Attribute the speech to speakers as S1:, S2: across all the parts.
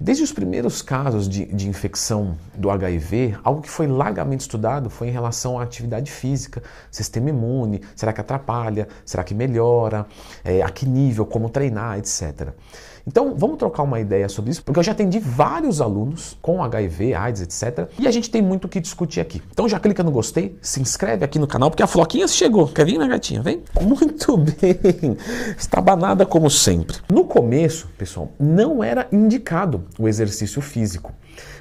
S1: Desde os primeiros casos de, de, infecção do HIV, algo que foi largamente estudado foi em relação à atividade física, sistema imune, será que atrapalha, será que melhora, é, a que nível, como treinar, etc. Então, vamos trocar uma ideia sobre isso, porque eu já atendi vários alunos com HIV, AIDS, etc. E a gente tem muito o que discutir aqui. Então já clica no gostei, se inscreve aqui no canal, porque a Floquinha chegou. Quer vir, minha gatinha? Vem? Muito bem. Estabanada como sempre. No começo, pessoal, não era indicado o exercício físico.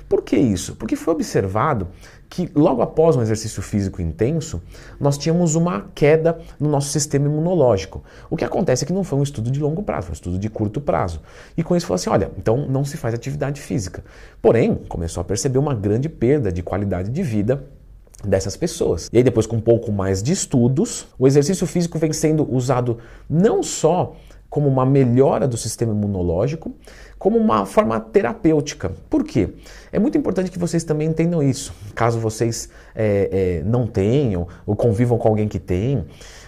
S1: Por que isso? Porque foi observado que logo após um exercício físico intenso, nós tínhamos uma queda no nosso sistema imunológico. O que acontece é que não foi um estudo de longo prazo, foi um estudo de curto prazo. E com isso falou assim: olha, então não se faz atividade física. Porém, começou a perceber uma grande perda de qualidade de vida dessas pessoas. E aí depois com um pouco mais de estudos, o exercício físico vem sendo usado não só como uma melhora do sistema imunológico, como uma forma terapêutica. Por quê? É muito importante que vocês também entendam isso. Caso vocês é, é, não tenham ou convivam com alguém que tem,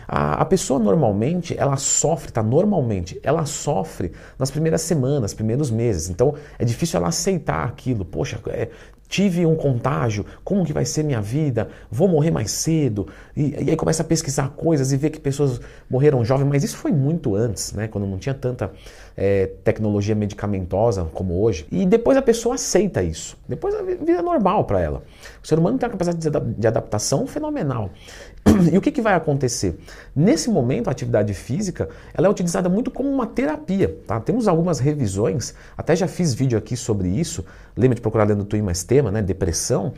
S1: a, a pessoa normalmente ela sofre, tá? Normalmente ela sofre nas primeiras semanas, primeiros meses. Então é difícil ela aceitar aquilo. Poxa, é, tive um contágio, como que vai ser minha vida? Vou morrer mais cedo? E, e, aí começa a pesquisar coisas e ver que pessoas morreram jovens, mas isso foi muito antes, né? Quando não tinha tanta é, tecnologia medicamentosa como hoje. E depois a pessoa aceita isso. Depois a vida é normal para ela. O ser humano tem uma capacidade de adaptação fenomenal. E o que, que vai acontecer? Nesse momento, a atividade física ela é utilizada muito como uma terapia. Tá? Temos algumas revisões, até já fiz vídeo aqui sobre isso. Lembra de procurar dentro do Twin mais tema, né? Depressão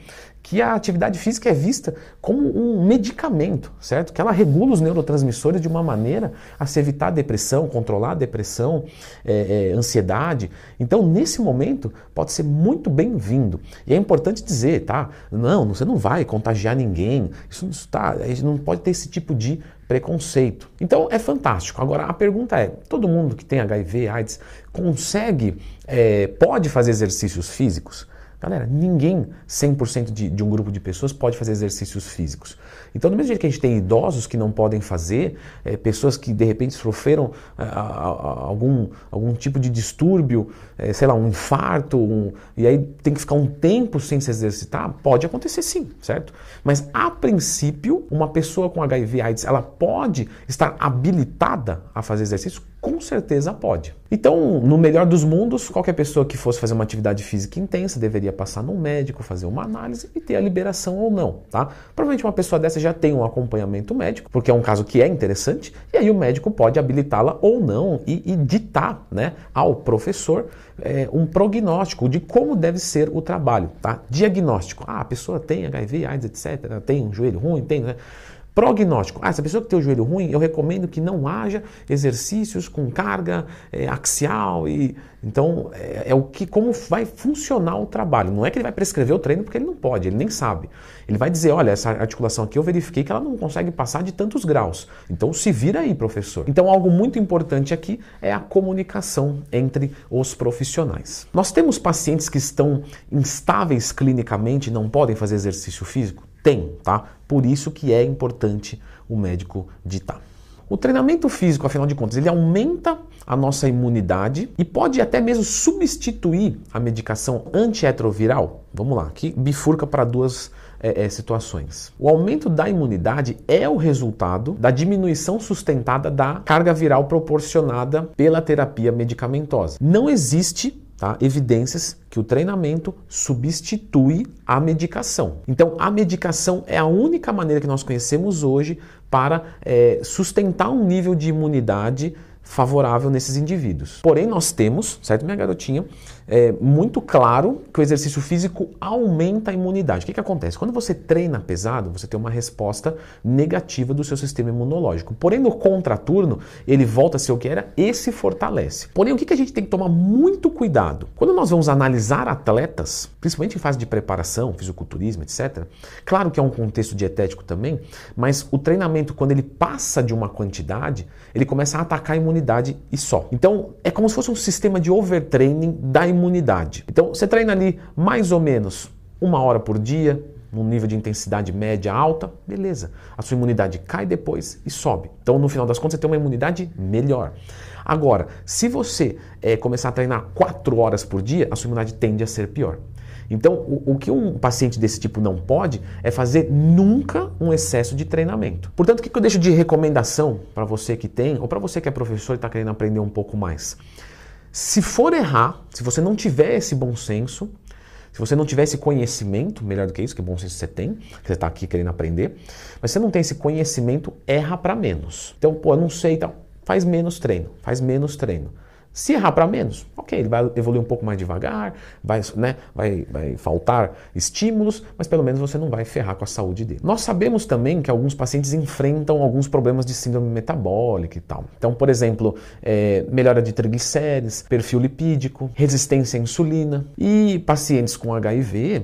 S1: que a atividade física é vista como um medicamento, certo? Que ela regula os neurotransmissores de uma maneira a se evitar a depressão, controlar a depressão, é, é, ansiedade. Então, nesse momento, pode ser muito bem-vindo. E é importante dizer, tá? Não, você não vai contagiar ninguém. Isso a gente não pode ter esse tipo de preconceito. Então é fantástico. Agora a pergunta é: todo mundo que tem HIV, AIDS, consegue, é, pode fazer exercícios físicos? Galera, ninguém, 100% de, de um grupo de pessoas, pode fazer exercícios físicos. Então, do mesmo jeito que a gente tem idosos que não podem fazer, é, pessoas que de repente sofreram a, a, a, algum, algum tipo de distúrbio, é, sei lá, um infarto, um, e aí tem que ficar um tempo sem se exercitar, pode acontecer sim, certo? Mas, a princípio, uma pessoa com HIV/AIDS, ela pode estar habilitada a fazer exercício com certeza pode. Então, no melhor dos mundos, qualquer pessoa que fosse fazer uma atividade física intensa deveria passar num médico, fazer uma análise e ter a liberação ou não, tá? Provavelmente uma pessoa dessa já tem um acompanhamento médico, porque é um caso que é interessante, e aí o médico pode habilitá-la ou não e, e, ditar, né, ao professor é, um prognóstico de como deve ser o trabalho, tá? Diagnóstico. Ah, a pessoa tem HIV, AIDS, etc., tem um joelho ruim, tem, né? Prognóstico. Ah, essa pessoa que tem o joelho ruim, eu recomendo que não haja exercícios com carga é, axial e então é, é, o que como vai funcionar o trabalho. Não é que ele vai prescrever o treino porque ele não pode, ele nem sabe. Ele vai dizer, olha, essa articulação aqui eu verifiquei que ela não consegue passar de tantos graus. Então se vira aí, professor. Então algo muito importante aqui é a comunicação entre os profissionais. Nós temos pacientes que estão instáveis clinicamente, não podem fazer exercício físico. Tem, tá? Por isso que é importante o médico ditar. O treinamento físico, afinal de contas, ele aumenta a nossa imunidade e pode até mesmo substituir a medicação antirretroviral. Vamos lá, aqui bifurca para duas é, é, situações. O aumento da imunidade é o resultado da diminuição sustentada da carga viral proporcionada pela terapia medicamentosa. Não existe Tá? evidências que o treinamento substitui a medicação. Então, a medicação é a única maneira que nós conhecemos hoje para é, sustentar um nível de imunidade favorável nesses indivíduos. Porém, nós temos, certo, minha garotinha, é muito claro que o exercício físico aumenta a imunidade. O que, que acontece? Quando você treina pesado, você tem uma resposta negativa do seu sistema imunológico. Porém, no contraturno, ele volta a ser o que era e se fortalece. Porém, o que, que a gente tem que tomar muito cuidado? Quando nós vamos analisar atletas, principalmente em fase de preparação, fisiculturismo, etc., claro que é um contexto dietético também, mas o treinamento, quando ele passa de uma quantidade, ele começa a atacar a imunidade e só. Então, é como se fosse um sistema de overtraining da imunidade imunidade. Então você treina ali mais ou menos uma hora por dia, num nível de intensidade média alta, beleza. A sua imunidade cai depois e sobe. Então, no final das contas, você tem uma imunidade melhor. Agora, se você é, começar a treinar 4 horas por dia, a sua imunidade tende a ser pior. Então, o, o, que um paciente desse tipo não pode é fazer nunca um excesso de treinamento. Portanto, o que eu deixo de recomendação para você que tem, ou para você que é professor e está querendo aprender um pouco mais? Se for errar, se você não tiver esse bom senso, se você não tiver esse conhecimento, melhor do que isso, que bom senso você tem, que você está aqui querendo aprender, mas você não tem esse conhecimento, erra para menos. Então, pô, eu não sei, então, faz menos treino, faz menos treino. Se errar para menos, ok, ele vai evoluir um pouco mais devagar, vai, né, vai, vai faltar estímulos, mas pelo menos você não vai ferrar com a saúde dele. Nós sabemos também que alguns pacientes enfrentam alguns problemas de síndrome metabólica e tal. Então, por exemplo, é, melhora de triglicérides, perfil lipídico, resistência à insulina. E pacientes com HIV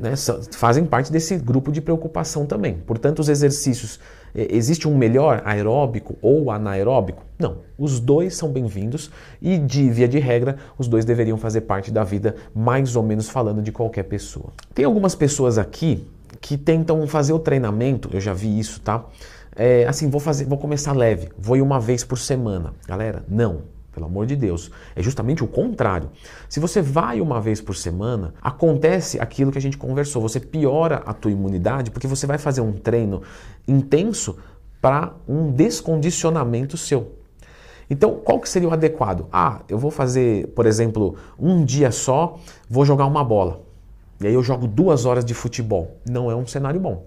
S1: né, fazem parte desse grupo de preocupação também. Portanto, os exercícios existe um melhor aeróbico ou anaeróbico? Não. Os dois são bem-vindos e, de via de regra, os dois deveriam fazer parte da vida, mais ou menos falando de qualquer pessoa. Tem algumas pessoas aqui que tentam fazer o treinamento, eu já vi isso, tá? É, assim, vou fazer, vou começar leve, vou ir uma vez por semana. Galera, não. Pelo amor de Deus. É justamente o contrário. Se você vai uma vez por semana, acontece aquilo que a gente conversou. Você piora a tua imunidade porque você vai fazer um treino intenso para um descondicionamento seu. Então, qual que seria o adequado? Ah, eu vou fazer, por exemplo, um dia só, vou jogar uma bola. E aí eu jogo duas horas de futebol. Não é um cenário bom.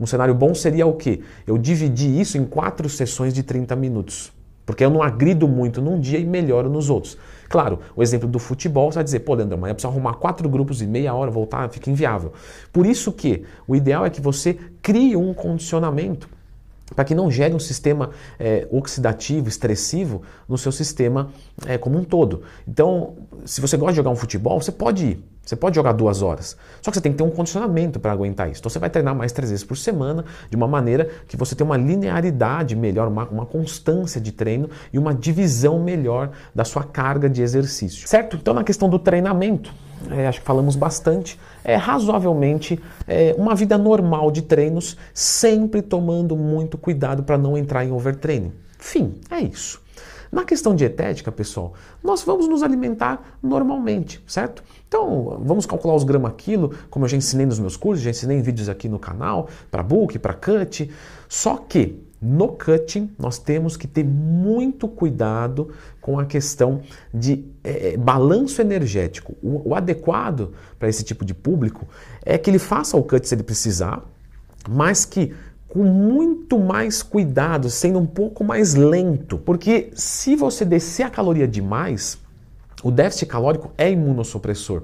S1: Um cenário bom seria o quê? Eu dividir isso em quatro sessões de 30 minutos. Porque eu não agrido muito num dia e melhoro nos outros. Claro, o exemplo do futebol, você vai dizer, pô, Leandro, eu preciso arrumar quatro grupos e meia hora, voltar, fica inviável. Por isso que o ideal é que você crie um condicionamento para que não gere um sistema é, oxidativo, estressivo no seu sistema é, como um todo. Então, se você gosta de jogar um futebol, você pode ir. Você pode jogar duas horas. Só que você tem que ter um condicionamento para aguentar isso. Então você vai treinar mais três vezes por semana, de uma maneira que você tenha uma linearidade melhor, uma, uma constância de treino e uma divisão melhor da sua carga de exercício. Certo? Então na questão do treinamento, é, acho que falamos bastante, é razoavelmente é, uma vida normal de treinos, sempre tomando muito cuidado para não entrar em overtraining. Fim, é isso. Na questão dietética, pessoal, nós vamos nos alimentar normalmente, certo? Então, vamos calcular os grama quilo, como eu já ensinei nos meus cursos, já ensinei em vídeos aqui no canal, para book, para cut. Só que no cutting nós temos que ter muito cuidado com a questão de é, balanço energético. O, o adequado para esse tipo de público é que ele faça o cut se ele precisar, mas que com muito mais cuidado, sendo um pouco mais lento, porque se você descer a caloria demais, o déficit calórico é imunossupressor.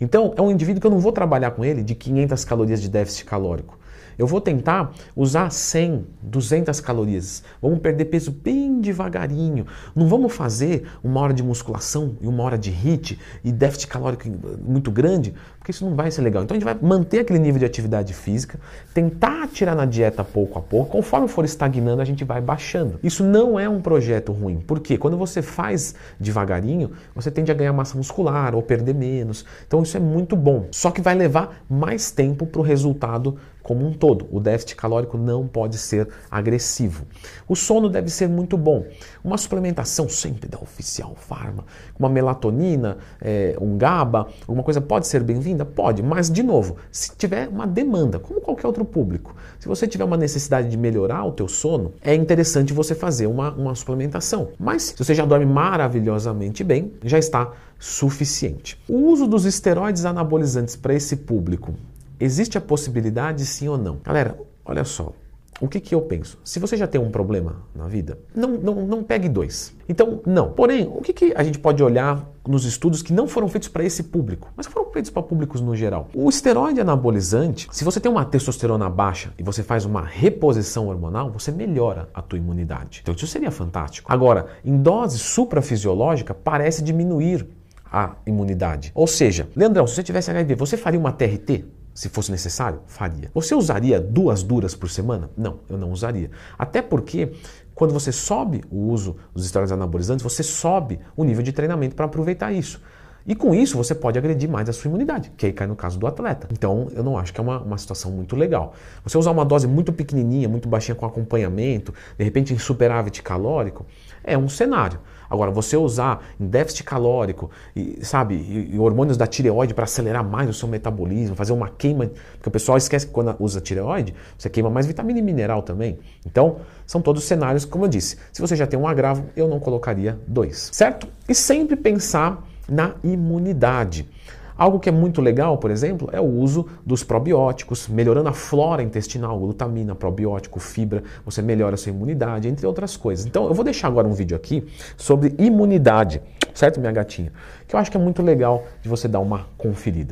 S1: Então, é um indivíduo que eu não vou trabalhar com ele de 500 calorias de déficit calórico. Eu vou tentar usar 100, 200 calorias. Vamos perder peso bem devagarinho. Não vamos fazer uma hora de musculação e uma hora de HIIT e déficit calórico muito grande, porque isso não vai ser legal. Então a gente vai manter aquele nível de atividade física, tentar tirar na dieta pouco a pouco. Conforme for estagnando, a gente vai baixando. Isso não é um projeto ruim, porque quando você faz devagarinho, você tende a ganhar massa muscular ou perder menos. Então isso é muito bom. Só que vai levar mais tempo para o resultado como um todo. O déficit calórico não pode ser agressivo. O sono deve ser muito bom. Uma suplementação sempre da oficial farma, uma melatonina, é, um GABA, alguma coisa pode ser bem-vinda? Pode, mas de novo, se tiver uma demanda, como qualquer outro público, se você tiver uma necessidade de melhorar o teu sono, é interessante você fazer uma, uma suplementação. Mas se você já dorme maravilhosamente bem, já está suficiente. O uso dos esteroides anabolizantes para esse público Existe a possibilidade sim ou não? Galera, olha só. O que, que eu penso? Se você já tem um problema na vida, não, não, não pegue dois. Então, não. Porém, o que, que a gente pode olhar nos estudos que não foram feitos para esse público, mas foram feitos para públicos no geral? O esteroide anabolizante, se você tem uma testosterona baixa e você faz uma reposição hormonal, você melhora a tua imunidade. Então, isso seria fantástico. Agora, em dose suprafisiológica, parece diminuir a imunidade. Ou seja, Leandrão, se você tivesse HIV, você faria uma TRT? Se fosse necessário, faria. Você usaria duas duras por semana? Não, eu não usaria. Até porque quando você sobe o uso dos esteroides anabolizantes, você sobe o nível de treinamento para aproveitar isso. E com isso você pode agredir mais a sua imunidade, que aí cai no caso do atleta. Então eu não acho que é uma, uma situação muito legal. Você usar uma dose muito pequenininha, muito baixinha com acompanhamento, de repente em superávit calórico, é um cenário. Agora, você usar em déficit calórico, e, sabe, e, hormônios da tireoide para acelerar mais o seu metabolismo, fazer uma queima, porque o pessoal esquece que quando usa tireoide, você queima mais vitamina e mineral também. Então, são todos cenários, como eu disse, se você já tem um agravo, eu não colocaria dois, certo? E sempre pensar na imunidade. Algo que é muito legal, por exemplo, é o uso dos probióticos, melhorando a flora intestinal, glutamina, probiótico, fibra, você melhora a sua imunidade, entre outras coisas. Então, eu vou deixar agora um vídeo aqui sobre imunidade, certo, minha gatinha? Que eu acho que é muito legal de você dar uma conferida.